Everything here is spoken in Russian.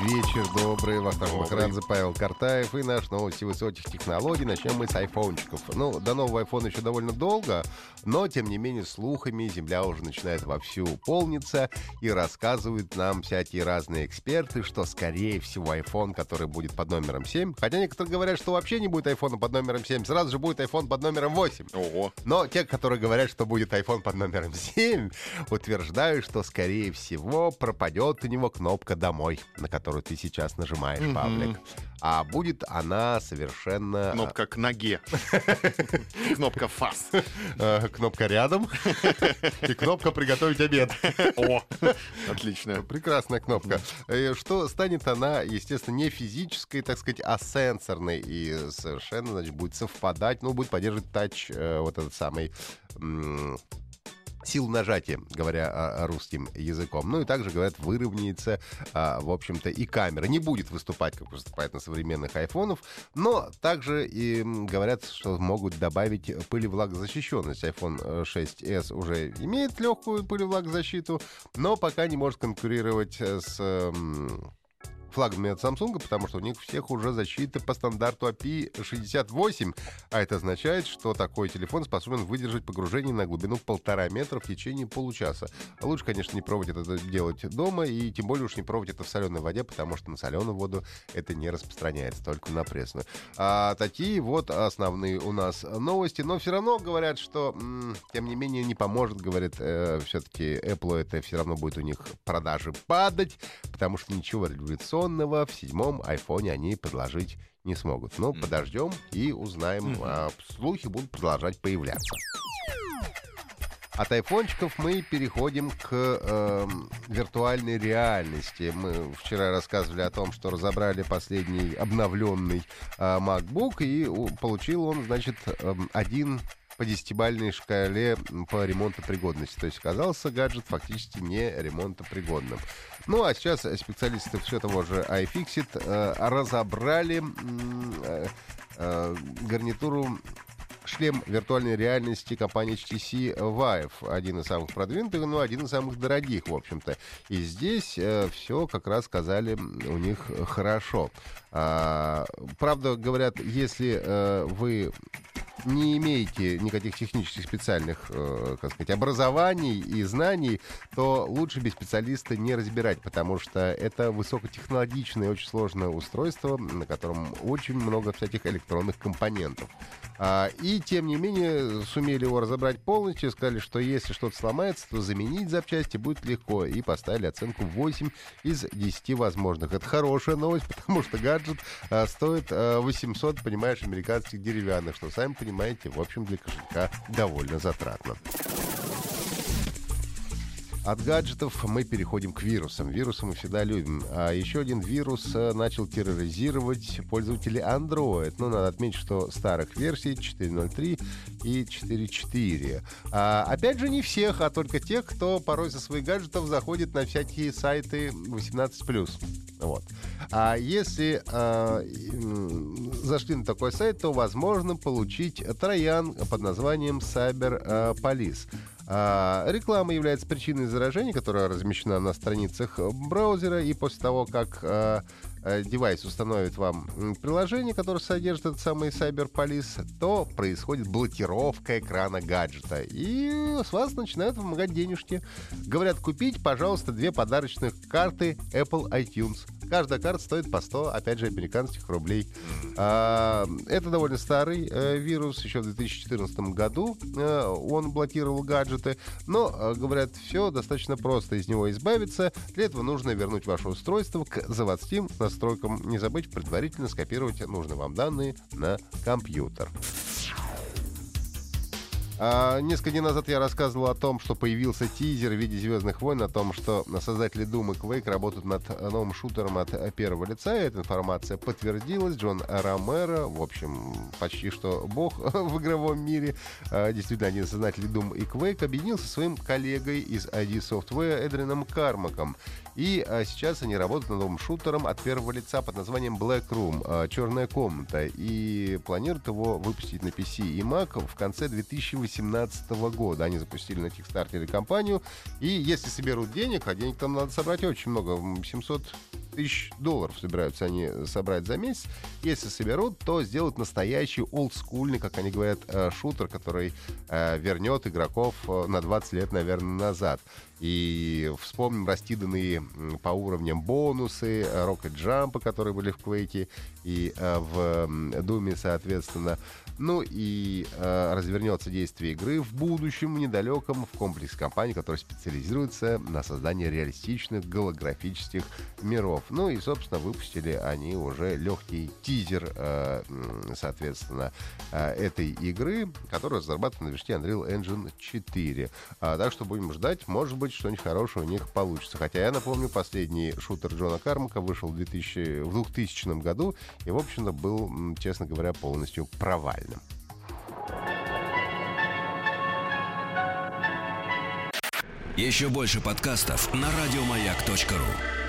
Вечер добрый. Вахтанг Махарадзе, Павел Картаев и наш новости высоких технологий. Начнем мы с айфончиков. Ну, до нового айфона еще довольно долго, но, тем не менее, слухами земля уже начинает вовсю полниться и рассказывают нам всякие разные эксперты, что, скорее всего, iPhone, который будет под номером 7, хотя некоторые говорят, что вообще не будет iPhone под номером 7, сразу же будет iPhone под номером 8. Ого. Но те, которые говорят, что будет iPhone под номером 7, утверждают, что, скорее всего, пропадет у него кнопка «Домой», на которую ты сейчас нажимаешь, Мгм. Павлик. А будет она совершенно... Кнопка к ноге. Кнопка фас. э, кнопка рядом и кнопка «Приготовить обед». О, отлично. Прекрасная кнопка. Э, Что станет она, естественно, не физической, так сказать, а сенсорной. И совершенно, значит, будет совпадать, ну, будет поддерживать тач, э, вот этот самый... м, силу нажатия, говоря русским языком. Ну и также, говорят, выровняется, а, в общем-то, и камера. Не будет выступать, как выступает на современных айфонов, но также и говорят, что могут добавить пылевлагозащищенность. iPhone э, 6s уже имеет легкую пылевлагозащиту, но пока не может конкурировать э, с флагами от Samsung, потому что у них всех уже защита по стандарту API-68, а это означает, что такой телефон способен выдержать погружение на глубину полтора метра в течение получаса. Лучше, конечно, не пробовать это делать дома, и тем более уж не пробовать это в соленой воде, потому что на соленую воду это не распространяется, только на пресную. А такие вот основные у нас новости, но все равно говорят, что, тем не менее, не поможет, говорят, все-таки Apple это все равно будет у них продажи падать, потому что ничего революционного в седьмом айфоне они предложить не смогут. Но подождем и узнаем. А слухи будут продолжать появляться. От айфончиков мы переходим к эм, виртуальной реальности. Мы вчера рассказывали о том, что разобрали последний обновленный э, MacBook, и у- получил он, значит, эм, один по десятибальной шкале по ремонтопригодности. То есть оказался гаджет фактически не ремонтопригодным. Ну, а сейчас специалисты все того же iFixit э, разобрали э, э, гарнитуру шлем виртуальной реальности компании HTC Vive. Один из самых продвинутых, но один из самых дорогих, в общем-то. И здесь все как раз сказали у них хорошо. А, правда, говорят, если э, вы не имеете никаких технических специальных, э, как сказать, образований и знаний, то лучше без специалиста не разбирать, потому что это высокотехнологичное, очень сложное устройство, на котором очень много всяких электронных компонентов. А, и, тем не менее, сумели его разобрать полностью, сказали, что если что-то сломается, то заменить запчасти будет легко, и поставили оценку 8 из 10 возможных. Это хорошая новость, потому что гаджет а, стоит а, 800, понимаешь, американских деревянных, что, сами понимаете, в общем, для кошелька довольно затратно. От гаджетов мы переходим к вирусам. Вирусы мы всегда любим. А еще один вирус э, начал терроризировать пользователей Android. Ну, надо отметить, что старых версий 4.03 и 4.4. А, опять же, не всех, а только тех, кто порой со своих гаджетов заходит на всякие сайты 18+. Вот. А если а, зашли на такой сайт, то возможно получить троян под названием Cyber а, Police. А, реклама является причиной заражения, которая размещена на страницах браузера, и после того, как а, а, девайс установит вам приложение, которое содержит этот самый Cyber Police, то происходит блокировка экрана гаджета, и с вас начинают вымогать денежки. Говорят, купить, пожалуйста, две подарочных карты Apple iTunes. Каждая карта стоит по 100, опять же, американских рублей. А, это довольно старый э, вирус. Еще в 2014 году э, он блокировал гаджеты. Но, э, говорят, все достаточно просто из него избавиться. Для этого нужно вернуть ваше устройство к заводским настройкам. Не забыть предварительно скопировать нужные вам данные на компьютер. А, несколько дней назад я рассказывал о том, что появился тизер в виде «Звездных войн», о том, что создатели Doom и Quake работают над новым шутером от первого лица. Эта информация подтвердилась. Джон Ромеро, в общем, почти что бог в игровом мире, а, действительно один из создателей Doom и Quake, объединился со своим коллегой из ID Software Эдрином Кармаком. И а, сейчас они работают над новым шутером от первого лица под названием Black Room, «Черная комната». И планируют его выпустить на PC и Mac в конце 2018 2018 года. Они запустили на Kickstarter компанию. И если соберут денег, а денег там надо собрать очень много, 700 тысяч долларов собираются они собрать за месяц. Если соберут, то сделают настоящий олдскульный, как они говорят, э, шутер, который э, вернет игроков э, на 20 лет, наверное, назад. И вспомним раскиданные по уровням бонусы, Jump, которые были в Quake и в Думе, соответственно. Ну и э, развернется действие игры в будущем, недалеком, в комплексе компаний, которая специализируется на создании реалистичных голографических миров. Ну и, собственно, выпустили они уже легкий тизер, э, соответственно, э, этой игры, которая разрабатывается на движке Unreal Engine 4. А, так что будем ждать, может быть, что-нибудь хорошее у них получится. Хотя я напомню, последний шутер Джона Кармака вышел в, 2000, в 2000 году и, в общем-то, был, честно говоря, полностью провальным. Еще больше подкастов на радиомаяк.ру